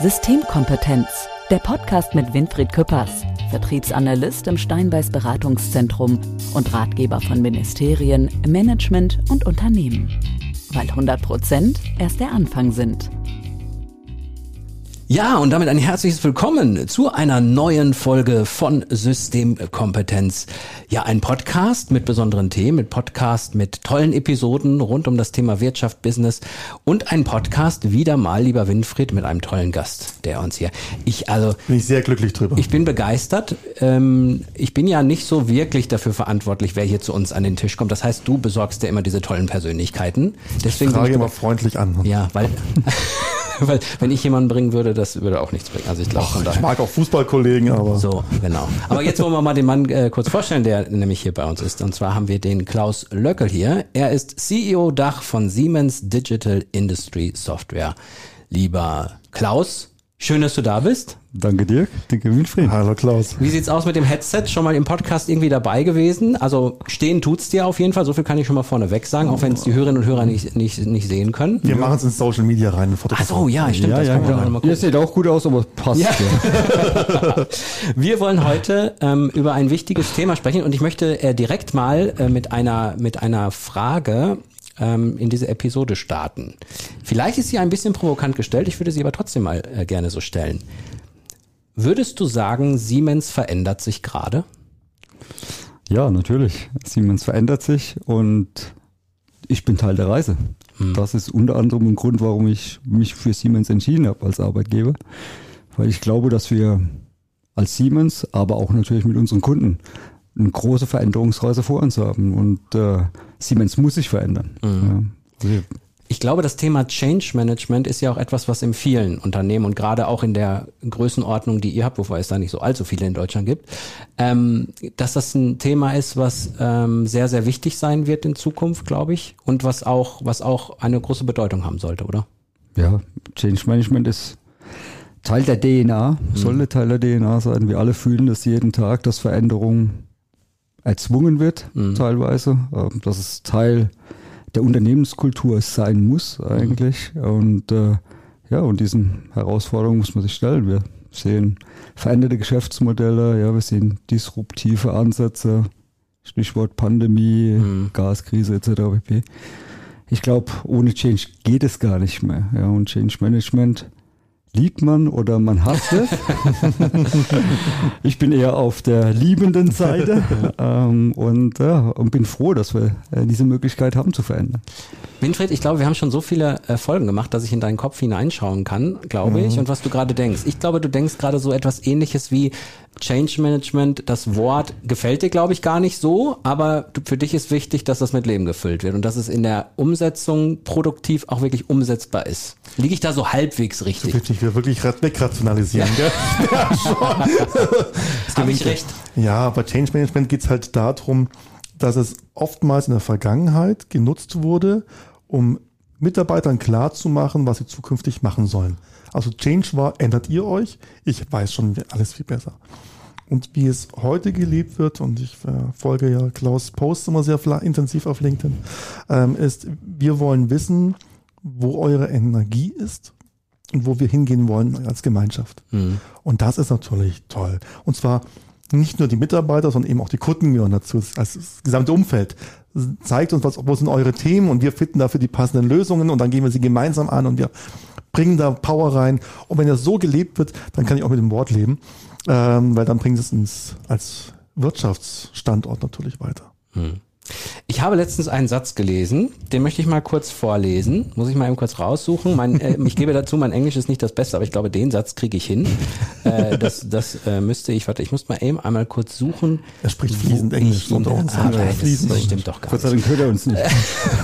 Systemkompetenz, der Podcast mit Winfried Küppers, Vertriebsanalyst im Steinbeiß Beratungszentrum und Ratgeber von Ministerien, Management und Unternehmen. Weil 100 Prozent erst der Anfang sind. Ja, und damit ein herzliches Willkommen zu einer neuen Folge von Systemkompetenz. Ja, ein Podcast mit besonderen Themen, mit Podcast mit tollen Episoden rund um das Thema Wirtschaft, Business und ein Podcast wieder mal, lieber Winfried, mit einem tollen Gast, der uns hier. Ich also bin ich sehr glücklich drüber. Ich bin begeistert. Ähm, ich bin ja nicht so wirklich dafür verantwortlich, wer hier zu uns an den Tisch kommt. Das heißt, du besorgst ja immer diese tollen Persönlichkeiten. Deswegen ich frage ich immer freundlich an. Ja, weil weil wenn ich jemanden bringen würde, das würde auch nichts bringen. Also ich glaube. Ich mag auch Fußballkollegen, aber. So, genau. Aber jetzt wollen wir mal den Mann äh, kurz vorstellen, der nämlich hier bei uns ist. Und zwar haben wir den Klaus Löckel hier. Er ist CEO Dach von Siemens Digital Industry Software. Lieber Klaus, schön, dass du da bist. Danke dir, danke Winfried. Hallo Klaus. Wie sieht's aus mit dem Headset? Schon mal im Podcast irgendwie dabei gewesen? Also stehen tut's dir auf jeden Fall, so viel kann ich schon mal vorneweg sagen, auch wenn es die Hörerinnen und Hörer nicht, nicht, nicht sehen können. Wir ja. machen es in Social Media rein. Ach so, ja, stimmt. Ja, das ja, kann man Ihr seht auch gut aus, aber passt. Ja. ja. Wir wollen heute ähm, über ein wichtiges Thema sprechen und ich möchte äh, direkt mal äh, mit einer mit einer Frage ähm, in diese Episode starten. Vielleicht ist sie ein bisschen provokant gestellt, ich würde sie aber trotzdem mal äh, gerne so stellen. Würdest du sagen, Siemens verändert sich gerade? Ja, natürlich. Siemens verändert sich und ich bin Teil der Reise. Hm. Das ist unter anderem ein Grund, warum ich mich für Siemens entschieden habe als Arbeitgeber. Weil ich glaube, dass wir als Siemens, aber auch natürlich mit unseren Kunden eine große Veränderungsreise vor uns haben. Und äh, Siemens muss sich verändern. Mhm. Ja. Also ich glaube, das Thema Change Management ist ja auch etwas, was in vielen Unternehmen und gerade auch in der Größenordnung, die ihr habt, wobei es da nicht so allzu viele in Deutschland gibt, ähm, dass das ein Thema ist, was ähm, sehr, sehr wichtig sein wird in Zukunft, glaube ich, und was auch, was auch eine große Bedeutung haben sollte, oder? Ja, Change Management ist Teil der DNA, mhm. sollte Teil der DNA sein. Wir alle fühlen das jeden Tag, dass Veränderung erzwungen wird, mhm. teilweise. Ähm, das ist Teil der Unternehmenskultur sein muss eigentlich. Mhm. Und äh, ja, und diesen Herausforderungen muss man sich stellen. Wir sehen veränderte Geschäftsmodelle, ja, wir sehen disruptive Ansätze, Stichwort Pandemie, mhm. Gaskrise etc. Ich glaube, ohne Change geht es gar nicht mehr. Ja, und Change Management liebt man oder man hasst es. ich bin eher auf der liebenden Seite ähm, und, ja, und bin froh, dass wir äh, diese Möglichkeit haben zu verändern. Winfried, ich glaube, wir haben schon so viele äh, Folgen gemacht, dass ich in deinen Kopf hineinschauen kann, glaube mhm. ich, und was du gerade denkst. Ich glaube, du denkst gerade so etwas ähnliches wie Change Management, das Wort gefällt dir, glaube ich, gar nicht so, aber für dich ist wichtig, dass das mit Leben gefüllt wird und dass es in der Umsetzung produktiv auch wirklich umsetzbar ist. Liege ich da so halbwegs richtig? Du mich wirklich wegrationalisieren, gell? ja, schon. Habe ich recht? Ja, bei Change Management geht es halt darum, dass es oftmals in der Vergangenheit genutzt wurde, um Mitarbeitern klarzumachen, was sie zukünftig machen sollen. Also Change war, ändert ihr euch? Ich weiß schon alles viel besser. Und wie es heute gelebt wird, und ich folge ja Klaus Post immer sehr intensiv auf LinkedIn, ähm, ist, wir wollen wissen, wo eure Energie ist und wo wir hingehen wollen als Gemeinschaft. Mhm. Und das ist natürlich toll. Und zwar nicht nur die Mitarbeiter, sondern eben auch die Kunden gehören dazu, als das gesamte Umfeld. Zeigt uns, was, wo sind eure Themen und wir finden dafür die passenden Lösungen und dann gehen wir sie gemeinsam an und wir bringen da Power rein. Und wenn das so gelebt wird, dann kann ich auch mit dem Wort leben, ähm, weil dann bringt es uns als Wirtschaftsstandort natürlich weiter. Hm. Ich habe letztens einen Satz gelesen, den möchte ich mal kurz vorlesen. Muss ich mal eben kurz raussuchen. Mein, äh, ich gebe dazu, mein Englisch ist nicht das Beste, aber ich glaube, den Satz kriege ich hin. Äh, das das äh, müsste ich, warte, ich muss mal eben einmal kurz suchen. Er spricht fließend Englisch unter uns. Ah, das, das stimmt doch gar Dank hört er uns nicht.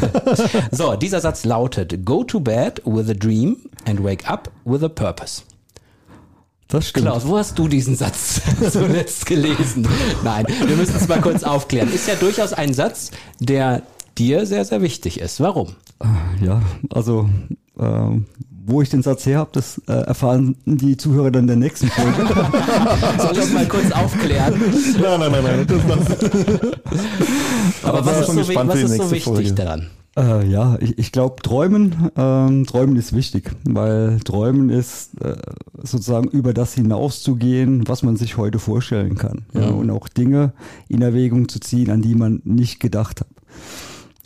so, dieser Satz lautet, go to bed with a dream and wake up with a purpose. Das stimmt. Klaus, wo hast du diesen Satz zuletzt gelesen? Nein, wir müssen es mal kurz aufklären. Ist ja durchaus ein Satz, der dir sehr, sehr wichtig ist. Warum? Ja, also äh, wo ich den Satz her habe, das äh, erfahren die Zuhörer dann der nächsten Folge. Soll ich das mal kurz aufklären? Nein, nein, nein, nein. Das, das. Aber was ist, so, was ist so wichtig Folge. daran? Äh, ja, ich, ich glaube, Träumen, ähm, Träumen ist wichtig, weil Träumen ist äh, sozusagen über das hinauszugehen, was man sich heute vorstellen kann. Ja, mhm. und auch Dinge in Erwägung zu ziehen, an die man nicht gedacht hat.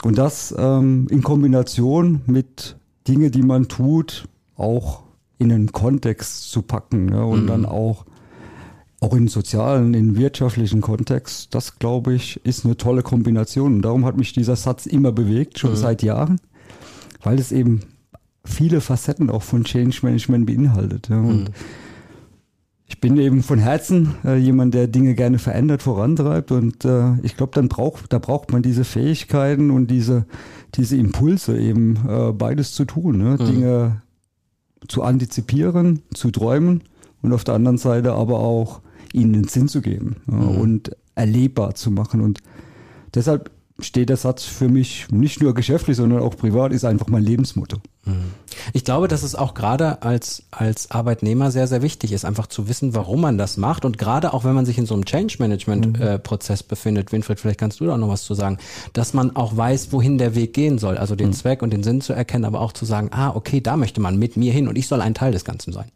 Und das ähm, in Kombination mit Dinge, die man tut, auch in einen Kontext zu packen ja, und mhm. dann auch auch in sozialen, in wirtschaftlichen Kontext, das glaube ich, ist eine tolle Kombination. Und darum hat mich dieser Satz immer bewegt, schon mhm. seit Jahren, weil es eben viele Facetten auch von Change Management beinhaltet. Ja. Und mhm. ich bin eben von Herzen äh, jemand, der Dinge gerne verändert, vorantreibt. Und äh, ich glaube, dann braucht, da braucht man diese Fähigkeiten und diese, diese Impulse eben äh, beides zu tun. Ne? Mhm. Dinge zu antizipieren, zu träumen und auf der anderen Seite aber auch ihnen den Sinn zu geben mhm. und erlebbar zu machen. Und deshalb steht der Satz für mich nicht nur geschäftlich, sondern auch privat, ist einfach mein Lebensmotto. Mhm. Ich glaube, dass es auch gerade als, als Arbeitnehmer sehr, sehr wichtig ist, einfach zu wissen, warum man das macht. Und gerade auch wenn man sich in so einem Change-Management-Prozess mhm. äh, befindet, Winfried, vielleicht kannst du da auch noch was zu sagen, dass man auch weiß, wohin der Weg gehen soll. Also den mhm. Zweck und den Sinn zu erkennen, aber auch zu sagen, ah, okay, da möchte man mit mir hin und ich soll ein Teil des Ganzen sein.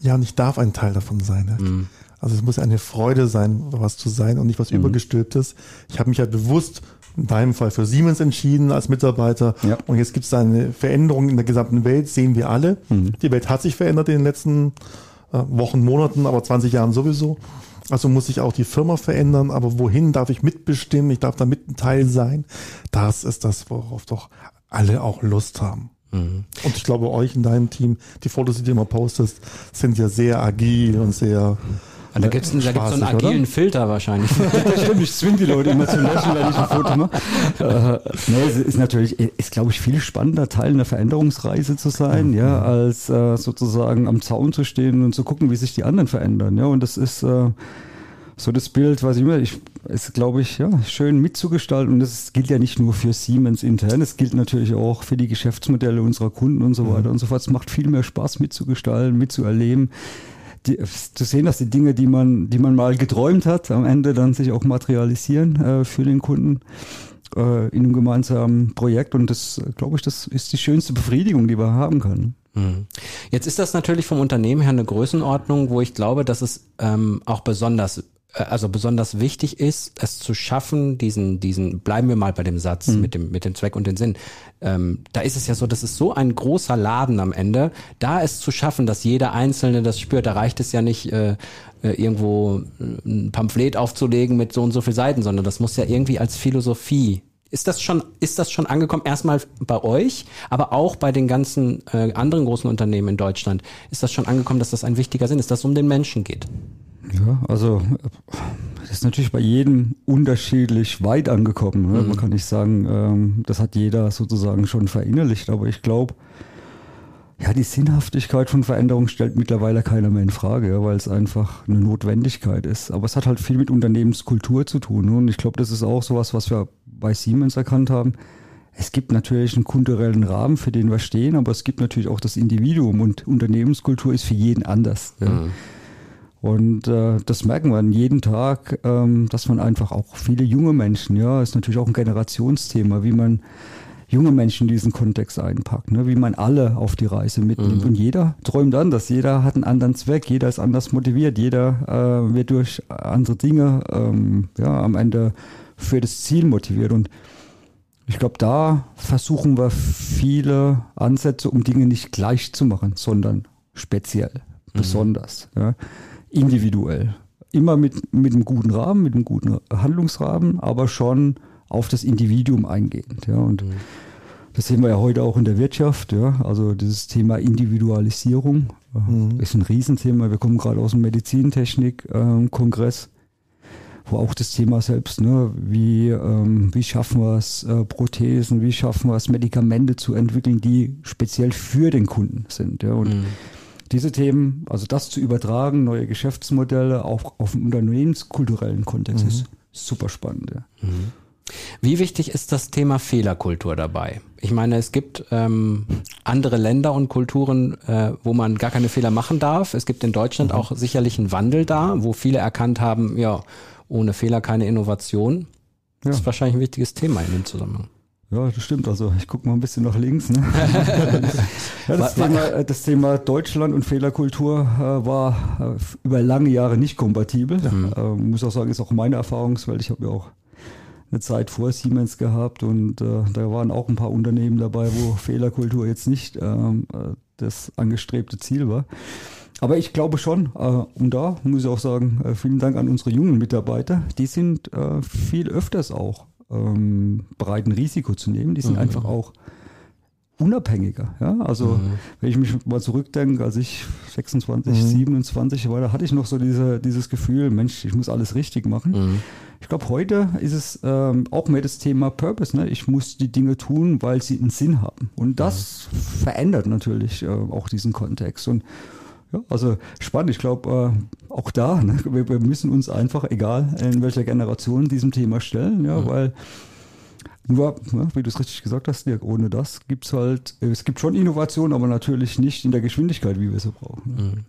Ja, und ich darf ein Teil davon sein. Mhm. Also es muss eine Freude sein, was zu sein und nicht was mhm. übergestülptes. Ich habe mich halt bewusst in deinem Fall für Siemens entschieden als Mitarbeiter. Ja. Und jetzt gibt es eine Veränderung in der gesamten Welt, sehen wir alle. Mhm. Die Welt hat sich verändert in den letzten äh, Wochen, Monaten, aber 20 Jahren sowieso. Also muss sich auch die Firma verändern, aber wohin darf ich mitbestimmen? Ich darf da mit ein Teil sein. Das ist das, worauf doch alle auch Lust haben. Mhm. Und ich glaube, euch in deinem Team, die Fotos, die du immer postest, sind ja sehr agil und sehr da gibt es da gibt's so einen agilen oder? Filter wahrscheinlich. das stimmt, ich zwinge die Leute immer zu löschen, wenn ich ein Foto mache. Äh, nee, es ist natürlich, ist glaube ich viel spannender, Teil einer Veränderungsreise zu sein, mhm. ja, als äh, sozusagen am Zaun zu stehen und zu gucken, wie sich die anderen verändern. Ja, und das ist äh, so das Bild, was ich immer, ich, ist glaube ich, ja, schön mitzugestalten. Und das gilt ja nicht nur für Siemens intern, es gilt natürlich auch für die Geschäftsmodelle unserer Kunden und so weiter mhm. und so fort. Es macht viel mehr Spaß mitzugestalten, mitzuerleben die, zu sehen, dass die Dinge, die man, die man mal geträumt hat, am Ende dann sich auch materialisieren äh, für den Kunden äh, in einem gemeinsamen Projekt. Und das, glaube ich, das ist die schönste Befriedigung, die man haben kann. Hm. Jetzt ist das natürlich vom Unternehmen her eine Größenordnung, wo ich glaube, dass es ähm, auch besonders also besonders wichtig ist, es zu schaffen, diesen, diesen, bleiben wir mal bei dem Satz mhm. mit dem, mit dem Zweck und den Sinn. Ähm, da ist es ja so, das ist so ein großer Laden am Ende. Da es zu schaffen, dass jeder Einzelne das spürt, da reicht es ja nicht, äh, äh irgendwo ein Pamphlet aufzulegen mit so und so viel Seiten, sondern das muss ja irgendwie als Philosophie ist das schon, ist das schon angekommen? Erstmal bei euch, aber auch bei den ganzen äh, anderen großen Unternehmen in Deutschland. Ist das schon angekommen, dass das ein wichtiger Sinn ist, dass es um den Menschen geht? Ja, also das ist natürlich bei jedem unterschiedlich weit angekommen. Ne? Mhm. Man kann nicht sagen, ähm, das hat jeder sozusagen schon verinnerlicht, aber ich glaube, ja, die Sinnhaftigkeit von Veränderung stellt mittlerweile keiner mehr in Frage, weil es einfach eine Notwendigkeit ist. Aber es hat halt viel mit Unternehmenskultur zu tun. Ne? Und ich glaube, das ist auch sowas, was wir bei Siemens erkannt haben. Es gibt natürlich einen kulturellen Rahmen, für den wir stehen, aber es gibt natürlich auch das Individuum und Unternehmenskultur ist für jeden anders. Ja. Und äh, das merken wir jeden Tag, ähm, dass man einfach auch viele junge Menschen, ja, ist natürlich auch ein Generationsthema, wie man junge Menschen in diesen Kontext einpackt, ne, wie man alle auf die Reise mitnimmt. Mhm. Und jeder träumt anders, jeder hat einen anderen Zweck, jeder ist anders motiviert, jeder äh, wird durch andere Dinge ähm, ja, am Ende für das Ziel motiviert. Und ich glaube, da versuchen wir viele Ansätze, um Dinge nicht gleich zu machen, sondern speziell, mhm. besonders. Ja individuell. Immer mit, mit einem guten Rahmen, mit einem guten Handlungsrahmen, aber schon auf das Individuum eingehend. Ja. Und mhm. das sehen wir ja heute auch in der Wirtschaft. Ja. Also dieses Thema Individualisierung äh, mhm. ist ein Riesenthema. Wir kommen gerade aus dem Medizintechnik-Kongress. Ähm, wo auch das Thema selbst, ne, wie, ähm, wie schaffen wir es, äh, Prothesen, wie schaffen wir es, Medikamente zu entwickeln, die speziell für den Kunden sind. Ja. Und mhm diese Themen, also das zu übertragen, neue Geschäftsmodelle auch auf einen unternehmenskulturellen Kontext mhm. ist super spannend. Ja. Mhm. Wie wichtig ist das Thema Fehlerkultur dabei? Ich meine, es gibt ähm, andere Länder und Kulturen, äh, wo man gar keine Fehler machen darf. Es gibt in Deutschland mhm. auch sicherlich einen Wandel da, wo viele erkannt haben, ja, ohne Fehler keine Innovation. Ja. Das ist wahrscheinlich ein wichtiges Thema in dem Zusammenhang. Ja, das stimmt. Also ich gucke mal ein bisschen nach links. Ne? ja, das, Thema, das, Thema, Deutschland und Fehlerkultur äh, war äh, über lange Jahre nicht kompatibel. Mhm. Äh, muss auch sagen, ist auch meine Erfahrungswelt. Ich habe ja auch eine Zeit vor Siemens gehabt und äh, da waren auch ein paar Unternehmen dabei, wo Fehlerkultur jetzt nicht ähm, äh, das angestrebte Ziel war. Aber ich glaube schon, äh, und da muss ich auch sagen, äh, vielen Dank an unsere jungen Mitarbeiter, die sind äh, viel öfters auch ähm, bereit, ein Risiko zu nehmen. Die sind mhm. einfach auch unabhängiger. Ja? Also mhm. wenn ich mich mal zurückdenke, als ich 26, mhm. 27 war, da hatte ich noch so diese, dieses Gefühl, Mensch, ich muss alles richtig machen. Mhm. Ich glaube, heute ist es ähm, auch mehr das Thema Purpose. Ne? Ich muss die Dinge tun, weil sie einen Sinn haben. Und das mhm. verändert natürlich äh, auch diesen Kontext. Und ja, also spannend. Ich glaube, äh, auch da, ne, wir, wir, müssen uns einfach, egal in welcher Generation, diesem Thema stellen, ja, mhm. weil nur, ja, wie du es richtig gesagt hast, Dirk, ohne das gibt es halt, es gibt schon Innovation, aber natürlich nicht in der Geschwindigkeit, wie wir sie brauchen. Mhm.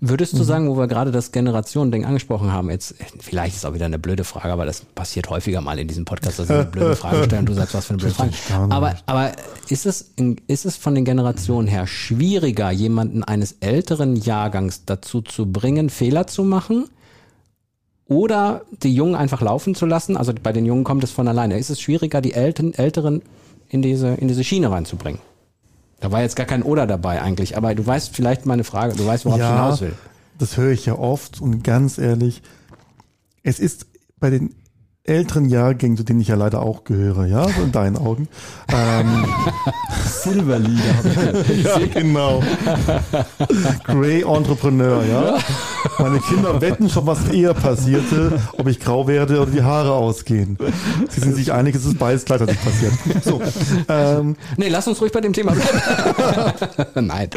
Würdest du mhm. sagen, wo wir gerade das Generationending angesprochen haben, jetzt, vielleicht ist es auch wieder eine blöde Frage, aber das passiert häufiger mal in diesem Podcast, dass ich eine blöde Frage stelle und du sagst, was für eine blöde Frage. Aber, aber ist es, ist es von den Generationen her schwieriger, jemanden eines älteren Jahrgangs dazu zu bringen, Fehler zu machen? Oder die Jungen einfach laufen zu lassen. Also bei den Jungen kommt es von alleine. Ist es schwieriger, die Eltern, Älteren in diese, in diese Schiene reinzubringen? Da war jetzt gar kein Oder dabei eigentlich, aber du weißt vielleicht meine Frage, du weißt, worauf ja, ich hinaus will. Das höre ich ja oft und ganz ehrlich, es ist bei den älteren Jahrgängen, zu denen ich ja leider auch gehöre, ja, so in deinen Augen. Ähm, Silberlieder. ja, genau. Grey Entrepreneur, ja. Meine Kinder wetten schon, was eher passierte, ob ich grau werde oder die Haare ausgehen. Sie sind sich einig, es ist beides gleichzeitig passiert. So, ähm, nee, lass uns ruhig bei dem Thema bleiben. Nein.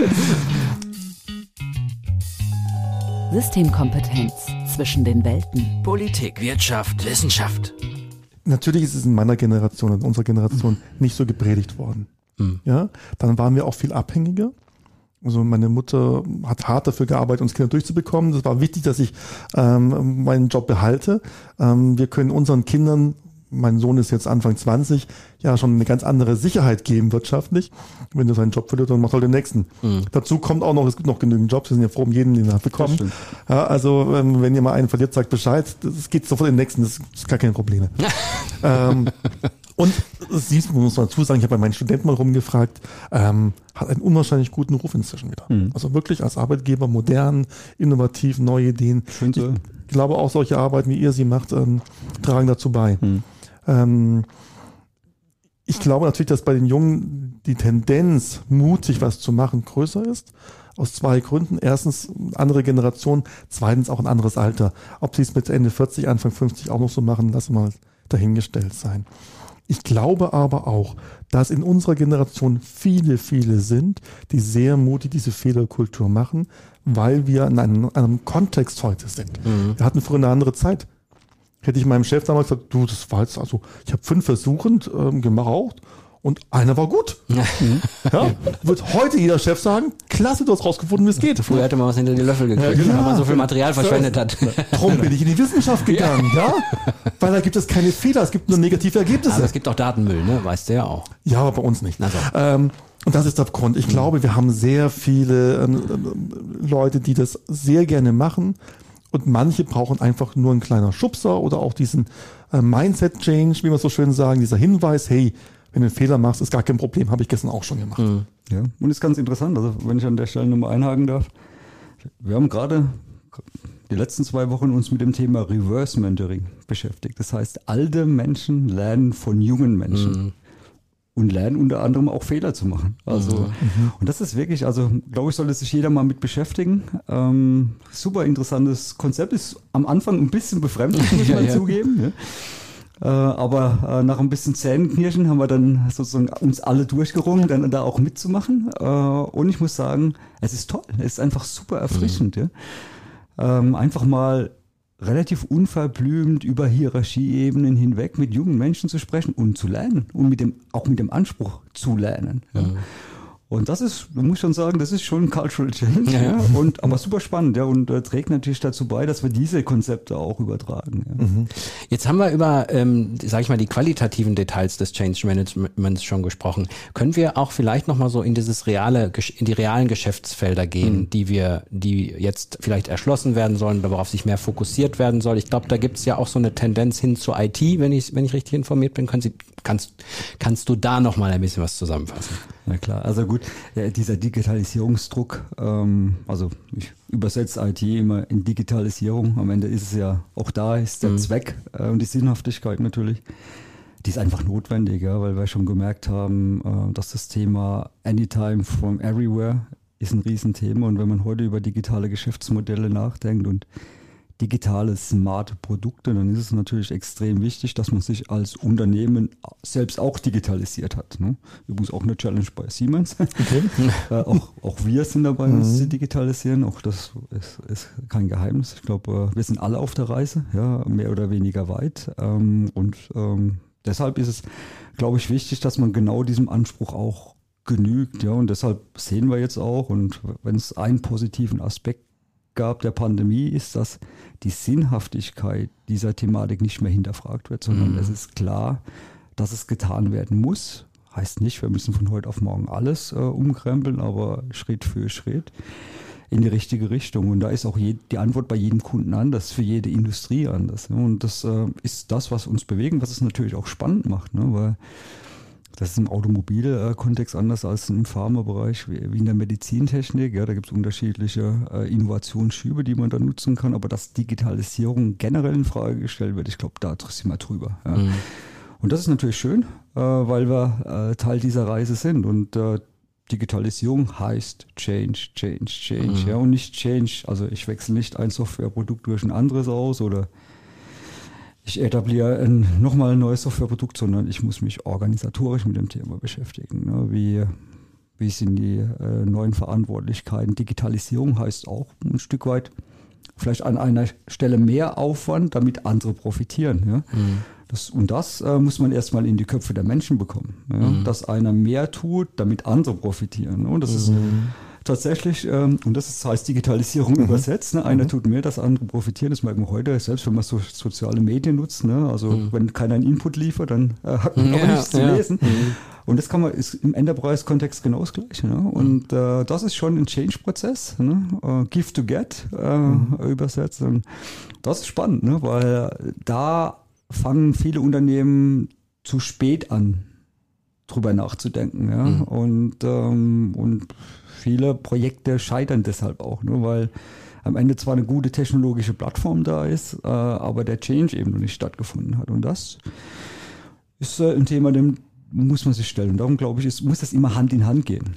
Systemkompetenz zwischen den Welten. Politik, Wirtschaft, Wissenschaft. Natürlich ist es in meiner Generation, in unserer Generation mhm. nicht so gepredigt worden. Mhm. Ja, dann waren wir auch viel abhängiger. Also meine Mutter hat hart dafür gearbeitet, uns Kinder durchzubekommen. Das war wichtig, dass ich ähm, meinen Job behalte. Ähm, wir können unseren Kindern mein Sohn ist jetzt Anfang 20, ja schon eine ganz andere Sicherheit geben wirtschaftlich. Wenn er seinen Job verliert, dann macht er den nächsten. Mhm. Dazu kommt auch noch, es gibt noch genügend Jobs, wir sind ja froh um jeden, den er bekommt. Ja, also ähm, wenn ihr mal einen verliert, sagt Bescheid, es geht sofort in den nächsten, das ist gar keine Probleme. ähm, und siehst du, muss man dazu sagen, ich habe bei meinen Studenten mal rumgefragt, ähm, hat einen unwahrscheinlich guten Ruf inzwischen wieder. Mhm. Also wirklich als Arbeitgeber modern, innovativ, neue Ideen. Schön so. Ich glaube auch solche Arbeiten, wie ihr sie macht, ähm, tragen dazu bei. Mhm. Ähm, ich glaube natürlich, dass bei den Jungen die Tendenz, mutig was zu machen, größer ist. Aus zwei Gründen. Erstens, andere Generation. Zweitens, auch ein anderes Alter. Ob sie es mit Ende 40, Anfang 50 auch noch so machen, lassen wir mal dahingestellt sein. Ich glaube aber auch, dass in unserer Generation viele, viele sind, die sehr mutig diese Fehlerkultur machen, weil wir in einem, einem Kontext heute sind. Mhm. Wir hatten früher eine andere Zeit. Hätte ich meinem Chef damals gesagt, du, das war jetzt, also ich habe fünf Versuchen ähm, geraucht und einer war gut. ja, wird heute jeder Chef sagen, klasse, du hast rausgefunden, wie es geht. Früher hätte man was hinter die Löffel gekriegt, ja, weil man so viel Material verschwendet hat. Darum bin ich in die Wissenschaft gegangen, ja. ja? Weil da gibt es keine Fehler, es gibt nur negative Ergebnisse. Aber es gibt auch Datenmüll, ne? Weißt du ja auch. Ja, aber bei uns nicht. Also. Ähm, und das ist der Grund. Ich mhm. glaube, wir haben sehr viele ähm, ähm, Leute, die das sehr gerne machen, und manche brauchen einfach nur einen kleiner Schubser oder auch diesen äh, Mindset-Change, wie wir so schön sagen, dieser Hinweis, hey, wenn du einen Fehler machst, ist gar kein Problem, habe ich gestern auch schon gemacht. Mhm. Ja, und ist ganz interessant, also wenn ich an der Stelle nochmal einhaken darf. Wir haben gerade die letzten zwei Wochen uns mit dem Thema Reverse Mentoring beschäftigt. Das heißt, alte Menschen lernen von jungen Menschen. Mhm und lernen unter anderem auch Fehler zu machen. Also mhm. mhm. und das ist wirklich, also glaube ich, sollte sich jeder mal mit beschäftigen. Ähm, super interessantes Konzept ist am Anfang ein bisschen befremdlich, muss man ja, zugeben. Ja. Äh, aber äh, nach ein bisschen Zähnenknirschen haben wir dann sozusagen uns alle durchgerungen, dann da auch mitzumachen. Äh, und ich muss sagen, es ist toll, es ist einfach super erfrischend. Mhm. Ja. Ähm, einfach mal relativ unverblümt über Hierarchieebenen hinweg mit jungen Menschen zu sprechen und zu lernen und mit dem, auch mit dem Anspruch zu lernen. Ja. Mhm. Und das ist, man muss schon sagen, das ist schon ein Cultural Change. Ja, ja. Und, aber super spannend, ja, und äh, trägt natürlich dazu bei, dass wir diese Konzepte auch übertragen. Ja. Mhm. Jetzt haben wir über, ähm, sage ich mal, die qualitativen Details des Change Managements schon gesprochen. Können wir auch vielleicht nochmal so in dieses reale, in die realen Geschäftsfelder gehen, mhm. die wir, die jetzt vielleicht erschlossen werden sollen, worauf sich mehr fokussiert werden soll? Ich glaube, da gibt es ja auch so eine Tendenz hin zur IT, wenn ich, wenn ich richtig informiert bin. Können Sie, kannst, kannst du da nochmal ein bisschen was zusammenfassen? Na klar, also gut, ja, dieser Digitalisierungsdruck, ähm, also ich übersetze IT immer in Digitalisierung, am Ende ist es ja, auch da ist der mhm. Zweck äh, und die Sinnhaftigkeit natürlich, die ist einfach notwendig, ja, weil wir schon gemerkt haben, äh, dass das Thema Anytime from Everywhere ist ein Riesenthema. Und wenn man heute über digitale Geschäftsmodelle nachdenkt und digitale, smarte Produkte, dann ist es natürlich extrem wichtig, dass man sich als Unternehmen selbst auch digitalisiert hat. Ne? Übrigens auch eine Challenge bei Siemens. Okay. äh, auch, auch wir sind dabei, mhm. uns zu digitalisieren. Auch das ist, ist kein Geheimnis. Ich glaube, äh, wir sind alle auf der Reise, ja, mehr oder weniger weit. Ähm, und ähm, deshalb ist es, glaube ich, wichtig, dass man genau diesem Anspruch auch genügt. Ja, und deshalb sehen wir jetzt auch, und wenn es einen positiven Aspekt gab der Pandemie, ist, dass die Sinnhaftigkeit dieser Thematik nicht mehr hinterfragt wird, sondern mhm. es ist klar, dass es getan werden muss. Heißt nicht, wir müssen von heute auf morgen alles äh, umkrempeln, aber Schritt für Schritt in die richtige Richtung. Und da ist auch je, die Antwort bei jedem Kunden anders, für jede Industrie anders. Ne? Und das äh, ist das, was uns bewegen, was es natürlich auch spannend macht, ne? weil das ist im Automobilkontext anders als im Pharmabereich, wie in der Medizintechnik. Ja, da gibt es unterschiedliche äh, Innovationsschübe, die man da nutzen kann. Aber dass Digitalisierung generell in Frage gestellt wird, ich glaube, da sind wir drüber. Ja. Mhm. Und das ist natürlich schön, äh, weil wir äh, Teil dieser Reise sind. Und äh, Digitalisierung heißt Change, Change, Change. Mhm. Ja, und nicht Change. Also ich wechsle nicht ein Softwareprodukt durch ein anderes aus oder ich etabliere ein, nochmal ein neues Softwareprodukt, sondern ich muss mich organisatorisch mit dem Thema beschäftigen. Ne? Wie, wie sind die äh, neuen Verantwortlichkeiten? Digitalisierung heißt auch ein Stück weit vielleicht an einer Stelle mehr Aufwand, damit andere profitieren. Ja? Mhm. Das, und das äh, muss man erstmal in die Köpfe der Menschen bekommen. Ja? Mhm. Dass einer mehr tut, damit andere profitieren. Und das mhm. ist tatsächlich, ähm, und das ist, heißt Digitalisierung mhm. übersetzt, ne? einer mhm. tut mehr, das andere profitieren, das merken wir heute, selbst wenn man so soziale Medien nutzt, ne? also mhm. wenn keiner einen Input liefert, dann äh, hat man auch nichts zu lesen. Mhm. Und das kann man, ist im Enterprise-Kontext genau das Gleiche. Ne? Und äh, das ist schon ein Change-Prozess, ne? uh, Give to Get äh, mhm. übersetzt. Und das ist spannend, ne? weil da fangen viele Unternehmen zu spät an, drüber nachzudenken. Ja? Mhm. Und, ähm, und viele Projekte scheitern deshalb auch, nur ne, weil am Ende zwar eine gute technologische Plattform da ist, äh, aber der Change eben noch nicht stattgefunden hat. Und das ist äh, ein Thema, dem muss man sich stellen. Und darum glaube ich, ist, muss das immer Hand in Hand gehen.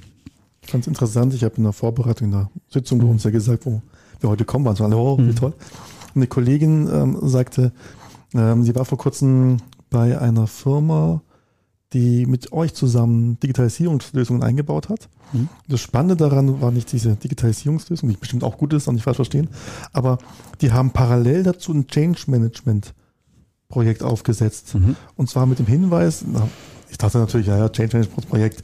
Ganz interessant. Ich habe in der Vorbereitung in der Sitzung bei uns ja gesagt, wo wir heute kommen, waren so oh, wie mhm. toll. Und eine Kollegin ähm, sagte, ähm, sie war vor kurzem bei einer Firma, die mit euch zusammen Digitalisierungslösungen eingebaut hat. Mhm. Das Spannende daran war nicht diese Digitalisierungslösung, die bestimmt auch gut ist, und nicht falsch verstehen, aber die haben parallel dazu ein Change Management Projekt aufgesetzt. Mhm. Und zwar mit dem Hinweis, na, ich dachte natürlich, ja, ja, Change Management Projekt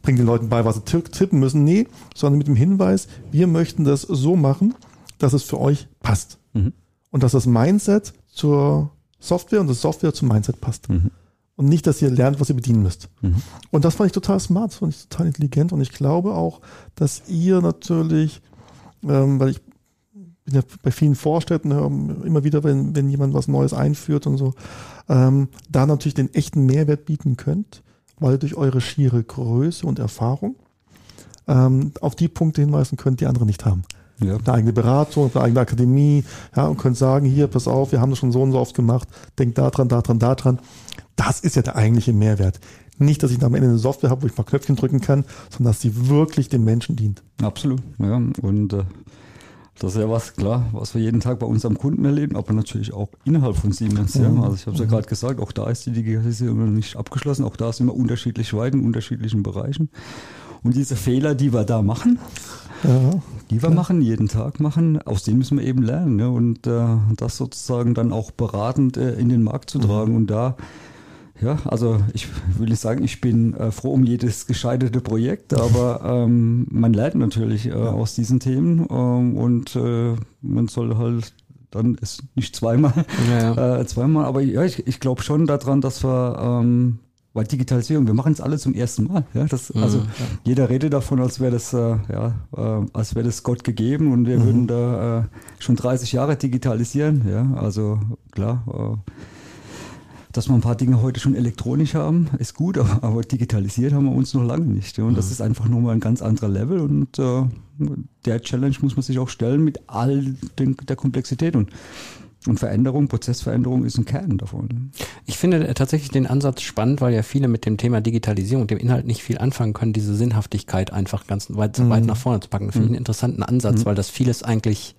bringt den Leuten bei, was sie tippen müssen. Nee, sondern mit dem Hinweis, wir möchten das so machen, dass es für euch passt. Mhm. Und dass das Mindset zur Software und das Software zum Mindset passt. Und nicht, dass ihr lernt, was ihr bedienen müsst. Mhm. Und das fand ich total smart, fand ich total intelligent und ich glaube auch, dass ihr natürlich, ähm, weil ich bin ja bei vielen Vorstädten höre immer wieder, wenn, wenn jemand was Neues einführt und so, ähm, da natürlich den echten Mehrwert bieten könnt, weil durch eure schiere Größe und Erfahrung ähm, auf die Punkte hinweisen könnt, die andere nicht haben. Ja. Eine eigene Beratung, eine eigene Akademie, ja, und könnt sagen, hier, pass auf, wir haben das schon so und so oft gemacht, denkt da dran, da dran, da dran. Das ist ja der eigentliche Mehrwert. Nicht, dass ich am Ende eine Software habe, wo ich mal Knöpfchen drücken kann, sondern dass sie wirklich dem Menschen dient. Absolut, ja. Und äh, das ist ja was, klar, was wir jeden Tag bei unserem Kunden erleben, aber natürlich auch innerhalb von Siemens. Ja. Also ich habe es ja gerade gesagt, auch da ist die Digitalisierung noch nicht abgeschlossen, auch da sind wir unterschiedlich weit in unterschiedlichen Bereichen. Und diese Fehler, die wir da machen, ja, die wir ja. machen, jeden Tag machen, aus denen müssen wir eben lernen. Ja, und äh, das sozusagen dann auch beratend äh, in den Markt zu tragen. Mhm. Und da Ja, also ich will nicht sagen, ich bin äh, froh um jedes gescheiterte Projekt, aber ähm, man lernt natürlich äh, aus diesen Themen ähm, und äh, man soll halt dann ist nicht zweimal, ja, ja. Äh, zweimal, aber ja, ich, ich glaube schon daran, dass wir ähm, weil Digitalisierung, wir machen es alle zum ersten Mal. Ja, das, mhm, also jeder redet davon, als wäre das, äh, ja, äh, als wäre das Gott gegeben und wir mhm. würden da äh, schon 30 Jahre digitalisieren. Ja, also klar, äh, dass wir ein paar Dinge heute schon elektronisch haben, ist gut, aber, aber digitalisiert haben wir uns noch lange nicht. Ja, und mhm. das ist einfach nochmal ein ganz anderer Level und äh, der Challenge muss man sich auch stellen mit all den, der Komplexität und und Veränderung, Prozessveränderung ist ein Kern davon. Ich finde tatsächlich den Ansatz spannend, weil ja viele mit dem Thema Digitalisierung und dem Inhalt nicht viel anfangen können, diese Sinnhaftigkeit einfach ganz weit, mhm. weit nach vorne zu packen. Finde ich einen mhm. interessanten Ansatz, mhm. weil das vieles eigentlich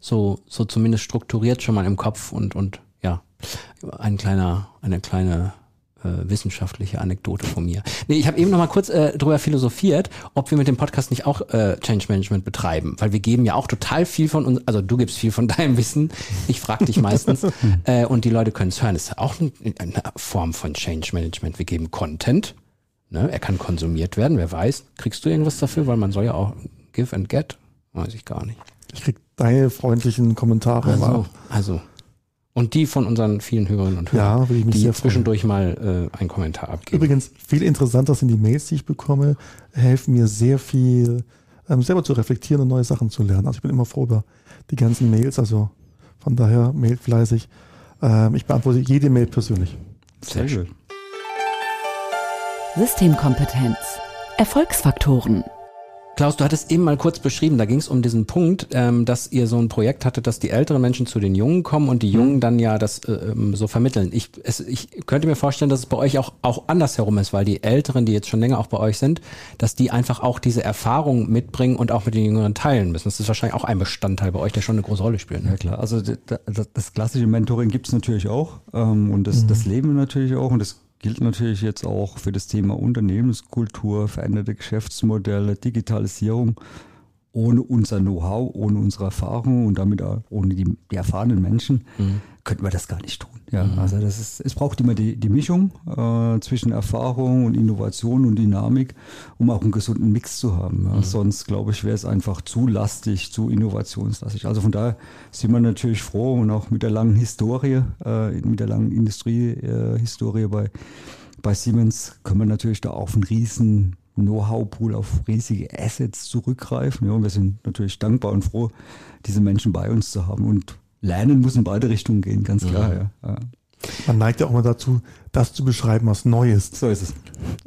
so, so zumindest strukturiert schon mal im Kopf und, und ja, ein kleiner, eine kleine äh, wissenschaftliche Anekdote von mir. Nee, ich habe eben noch mal kurz äh, drüber philosophiert, ob wir mit dem Podcast nicht auch äh, Change Management betreiben, weil wir geben ja auch total viel von uns, also du gibst viel von deinem Wissen, ich frage dich meistens äh, und die Leute können es hören. Das ist auch ein, eine Form von Change Management. Wir geben Content, ne? er kann konsumiert werden, wer weiß. Kriegst du irgendwas dafür, weil man soll ja auch give and get? Weiß ich gar nicht. Ich krieg deine freundlichen Kommentare. Also, also und die von unseren vielen Hörerinnen und Hörern, ja, die zwischendurch mal äh, einen Kommentar abgeben. Übrigens, viel interessanter sind die Mails, die ich bekomme, helfen mir sehr viel, ähm, selber zu reflektieren und neue Sachen zu lernen. Also ich bin immer froh über die ganzen Mails, also von daher mailt fleißig. Ähm, ich beantworte jede Mail persönlich. Sehr, sehr schön. Systemkompetenz. Erfolgsfaktoren. Klaus, du hattest eben mal kurz beschrieben, da ging es um diesen Punkt, ähm, dass ihr so ein Projekt hattet, dass die älteren Menschen zu den Jungen kommen und die Jungen mhm. dann ja das äh, ähm, so vermitteln. Ich, es, ich könnte mir vorstellen, dass es bei euch auch, auch andersherum ist, weil die Älteren, die jetzt schon länger auch bei euch sind, dass die einfach auch diese Erfahrung mitbringen und auch mit den Jüngeren teilen müssen. Das ist wahrscheinlich auch ein Bestandteil bei euch, der schon eine große Rolle spielt. Ne? Ja klar, also das, klassische Mentoring gibt es natürlich auch ähm, und das, mhm. das leben wir natürlich auch und das gilt natürlich jetzt auch für das Thema Unternehmenskultur, veränderte Geschäftsmodelle, Digitalisierung. Ohne unser Know-how, ohne unsere Erfahrung und damit auch ohne die, die erfahrenen Menschen mhm. Könnten wir das gar nicht tun. Ja, mhm. also das ist, es braucht immer die, die Mischung äh, zwischen Erfahrung und Innovation und Dynamik, um auch einen gesunden Mix zu haben. Ja. Mhm. Sonst, glaube ich, wäre es einfach zu lastig, zu innovationslastig. Also von daher sind wir natürlich froh und auch mit der langen Historie, äh, mit der langen Industriehistorie äh, bei, bei Siemens können wir natürlich da auf einen riesen Know-how-Pool, auf riesige Assets zurückgreifen. Ja, und wir sind natürlich dankbar und froh, diese Menschen bei uns zu haben. Und Lernen muss in beide Richtungen gehen, ganz klar. Ja. ja. Man neigt ja auch mal dazu, das zu beschreiben, was neu ist. So ist es.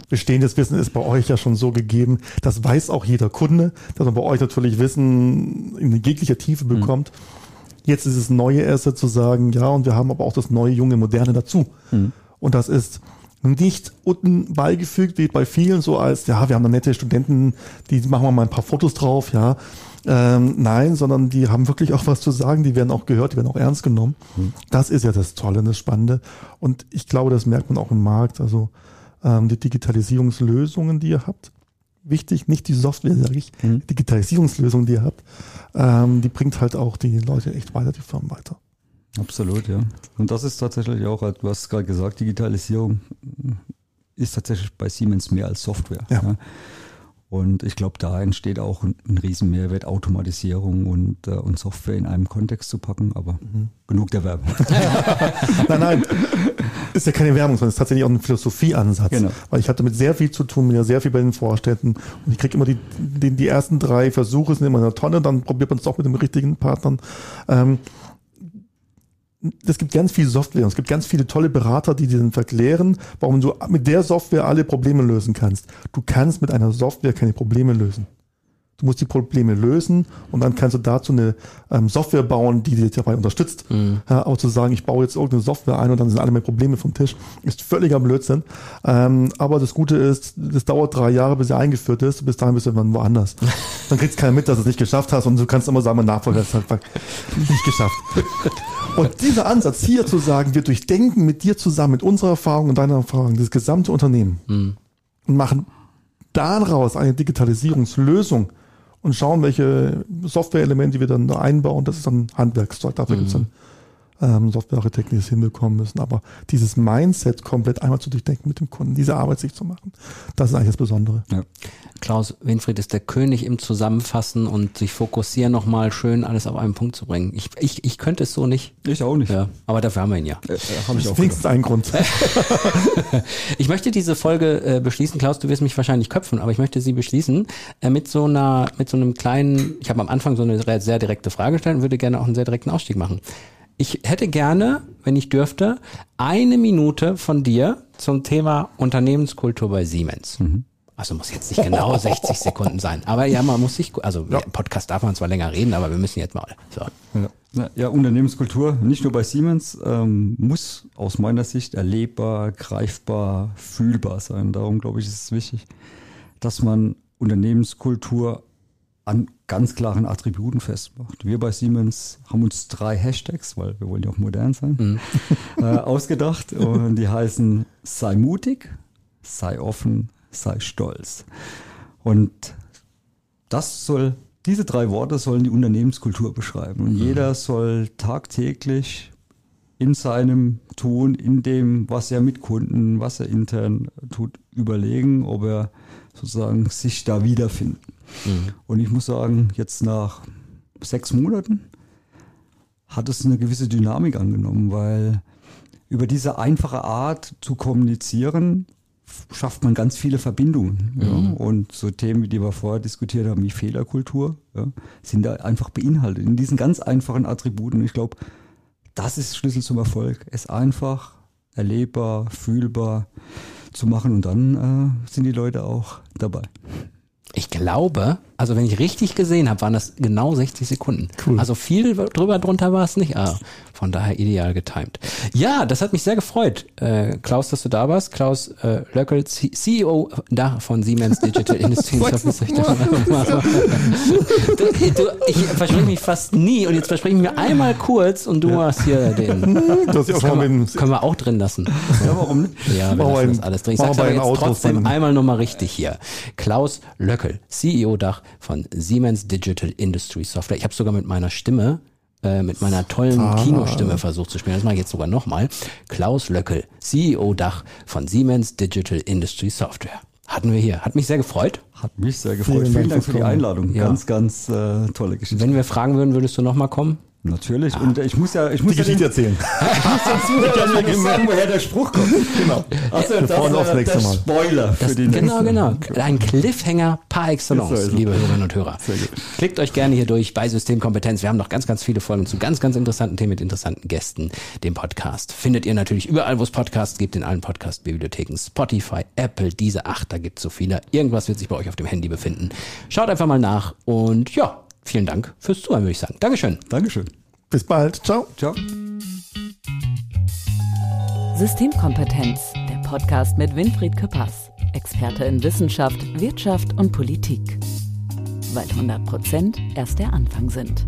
Bestehendes Wissen ist bei euch ja schon so gegeben. Das weiß auch jeder Kunde, dass man bei euch natürlich Wissen in jeglicher Tiefe mhm. bekommt. Mhm. Jetzt ist es neue erste zu sagen, ja, und wir haben aber auch das neue, junge, moderne dazu. Mhm. Und das ist nicht unten beigefügt, wie bei vielen so als, ja, wir haben da nette Studenten, die machen wir mal ein paar Fotos drauf, ja. Ähm, nein, sondern die haben wirklich auch was zu sagen, die werden auch gehört, die werden auch ernst genommen. Mhm. Das ist ja das Tolle, das Spannende. Und ich glaube, das merkt man auch im Markt. Also ähm, die Digitalisierungslösungen, die ihr habt, wichtig, nicht die Software, sage ich, mhm. Digitalisierungslösungen, die ihr habt, ähm, die bringt halt auch die Leute echt weiter, die Firmen weiter. Absolut, ja. Und das ist tatsächlich auch, du hast gerade gesagt, Digitalisierung ist tatsächlich bei Siemens mehr als Software. Ja. ja. Und ich glaube, da entsteht auch ein, ein Riesenmehrwert, Automatisierung und, äh, und Software in einem Kontext zu packen, aber mhm. genug der Werbung. nein, nein, ist ja keine Werbung, sondern ist tatsächlich auch ein Philosophieansatz. Genau. Weil ich hatte mit sehr viel zu tun, bin ja sehr viel bei den Vorstädten und ich kriege immer die, die, die ersten drei Versuche sind immer in der Tonne, dann probiert man es doch mit den richtigen Partnern. Ähm, es gibt ganz viel Software es gibt ganz viele tolle Berater, die dir dann verklären, warum du mit der Software alle Probleme lösen kannst. Du kannst mit einer Software keine Probleme lösen. Du musst die Probleme lösen und dann kannst du dazu eine ähm, Software bauen, die dich dabei unterstützt. Mhm. Ja, aber zu sagen, ich baue jetzt irgendeine Software ein und dann sind alle meine Probleme vom Tisch, ist völliger Blödsinn. Ähm, aber das Gute ist, das dauert drei Jahre, bis er eingeführt ist. Bis dahin bist du irgendwann woanders. dann kriegst keiner mit, dass du es nicht geschafft hast und du kannst immer sagen, mein Nachfolger hat es halt nicht geschafft. Und dieser Ansatz hier zu sagen, wir durchdenken mit dir zusammen, mit unserer Erfahrung und deiner Erfahrung, das gesamte Unternehmen mhm. und machen daraus eine Digitalisierungslösung, und schauen, welche Software-Elemente wir dann da einbauen. Das ist dann Handwerkszeug. Dafür mhm. gibt es dann ähm, Softwarearchitekten, die es hinbekommen müssen. Aber dieses Mindset komplett einmal zu durchdenken mit dem Kunden, diese Arbeit sich zu machen, das ist eigentlich das Besondere. Ja. Klaus Winfried ist der König im Zusammenfassen und sich fokussieren, nochmal schön alles auf einen Punkt zu bringen. Ich, ich, ich könnte es so nicht. Ich auch nicht. Ja, aber dafür haben wir ihn ja. Äh, habe ich auch. Wenigstens einen Grund. ich möchte diese Folge äh, beschließen, Klaus, du wirst mich wahrscheinlich köpfen, aber ich möchte sie beschließen äh, mit so einer, mit so einem kleinen, ich habe am Anfang so eine sehr direkte Frage gestellt und würde gerne auch einen sehr direkten Ausstieg machen. Ich hätte gerne, wenn ich dürfte, eine Minute von dir zum Thema Unternehmenskultur bei Siemens. Mhm. Also muss jetzt nicht genau 60 Sekunden sein. Aber ja, man muss sich, also ja. im Podcast darf man zwar länger reden, aber wir müssen jetzt mal. So. Ja. ja Unternehmenskultur, nicht nur bei Siemens, ähm, muss aus meiner Sicht erlebbar, greifbar, fühlbar sein. Darum glaube ich, ist es wichtig, dass man Unternehmenskultur an ganz klaren Attributen festmacht. Wir bei Siemens haben uns drei Hashtags, weil wir wollen ja auch modern sein, mhm. äh, ausgedacht. Und die heißen sei mutig, sei offen, sei stolz. Und das soll, diese drei Worte sollen die Unternehmenskultur beschreiben. Und mhm. jeder soll tagtäglich in seinem Tun, in dem, was er mit Kunden, was er intern tut, überlegen, ob er sozusagen sich da wiederfindet. Mhm. Und ich muss sagen, jetzt nach sechs Monaten hat es eine gewisse Dynamik angenommen, weil über diese einfache Art zu kommunizieren schafft man ganz viele Verbindungen. Ja. Mhm. Und so Themen, die wir vorher diskutiert haben, wie Fehlerkultur, ja, sind da einfach beinhaltet in diesen ganz einfachen Attributen. Ich glaube, das ist Schlüssel zum Erfolg. Es einfach, erlebbar, fühlbar zu machen und dann äh, sind die Leute auch dabei. Ich glaube, also wenn ich richtig gesehen habe, waren das genau 60 Sekunden. Cool. Also viel drüber drunter war es nicht. Ah, von daher ideal getimed. Ja, das hat mich sehr gefreut, äh, Klaus, dass du da warst. Klaus äh, Löckel, C CEO da von Siemens Digital Industries. du, du, ich verspreche mich fast nie und jetzt verspreche ich mir einmal kurz und du ja. hast hier den. Das, das können, wir, können wir auch drin lassen. Ja, warum? Ja, wir lassen das alles drin. Ich sag's aber jetzt trotzdem einmal nochmal richtig hier. Klaus Löckel, CEO Dach von Siemens Digital Industry Software. Ich habe sogar mit meiner Stimme äh, mit meiner tollen ah. Kinostimme versucht zu spielen. Das mache ich jetzt sogar nochmal. Klaus Löckel, CEO Dach von Siemens Digital Industry Software. Hatten wir hier. Hat mich sehr gefreut. Hat mich sehr gefreut. Vielen, Vielen Dank für die Einladung. Ja. Ganz, ganz äh, tolle Geschichte. Wenn wir fragen würden, würdest du nochmal kommen? Natürlich. Ah. Und ich muss ja, ich muss die ja Geschichte erzählen. ich muss ja den Zuhörern sagen, woher der Spruch kommt. Genau. Also ja, das ist nächste der Spoiler für das, den Genau, genau. Ein Cliffhanger par excellence, also. liebe Hörerinnen und Hörer. Klickt euch gerne hier durch bei Systemkompetenz. Wir haben noch ganz, ganz viele Folgen zu ganz, ganz interessanten Themen mit interessanten Gästen. Den Podcast findet ihr natürlich überall, wo es Podcasts gibt, in allen Podcast-Bibliotheken. Spotify, Apple, diese acht, da gibt es so viele. Irgendwas wird sich bei euch auf dem Handy befinden. Schaut einfach mal nach und ja, vielen Dank fürs Zuhören, würde ich sagen. Dankeschön. Dankeschön. Bis bald. Ciao. Ciao. Systemkompetenz, der Podcast mit Winfried Küppers, Experte in Wissenschaft, Wirtschaft und Politik. Weil 100 Prozent erst der Anfang sind.